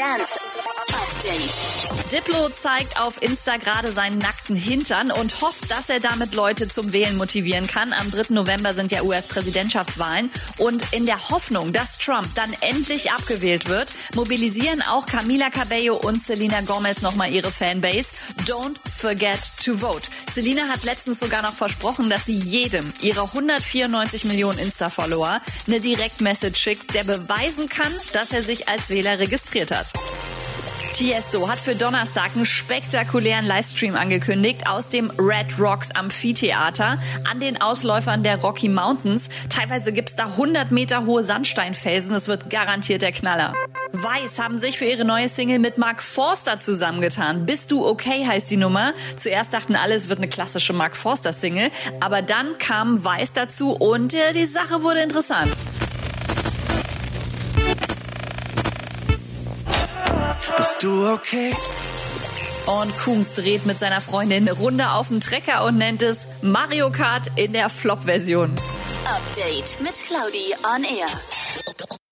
Dance Update. Diplo zeigt auf Insta gerade seinen nackten Hintern und hofft, dass er damit Leute zum Wählen motivieren kann. Am 3. November sind ja US-Präsidentschaftswahlen und in der Hoffnung, dass Trump dann endlich abgewählt wird, mobilisieren auch Camila Cabello und Selena Gomez nochmal ihre Fanbase. Don't forget to vote. Selena hat letztens sogar noch versprochen, dass sie jedem ihrer 194 Millionen Insta-Follower eine Direktmessage schickt, der beweisen kann, dass er sich als Wähler registriert hat. Tiesto hat für Donnerstag einen spektakulären Livestream angekündigt aus dem Red Rocks Amphitheater an den Ausläufern der Rocky Mountains. Teilweise gibt's da 100 Meter hohe Sandsteinfelsen. Es wird garantiert der Knaller. Weiß haben sich für ihre neue Single mit Mark Forster zusammengetan. Bist du okay heißt die Nummer. Zuerst dachten alle, es wird eine klassische Mark Forster Single, aber dann kam Weiß dazu und äh, die Sache wurde interessant. Bist du okay? Und Cooms dreht mit seiner Freundin eine Runde auf dem Trecker und nennt es Mario Kart in der Flop-Version. Update mit Claudi on Air.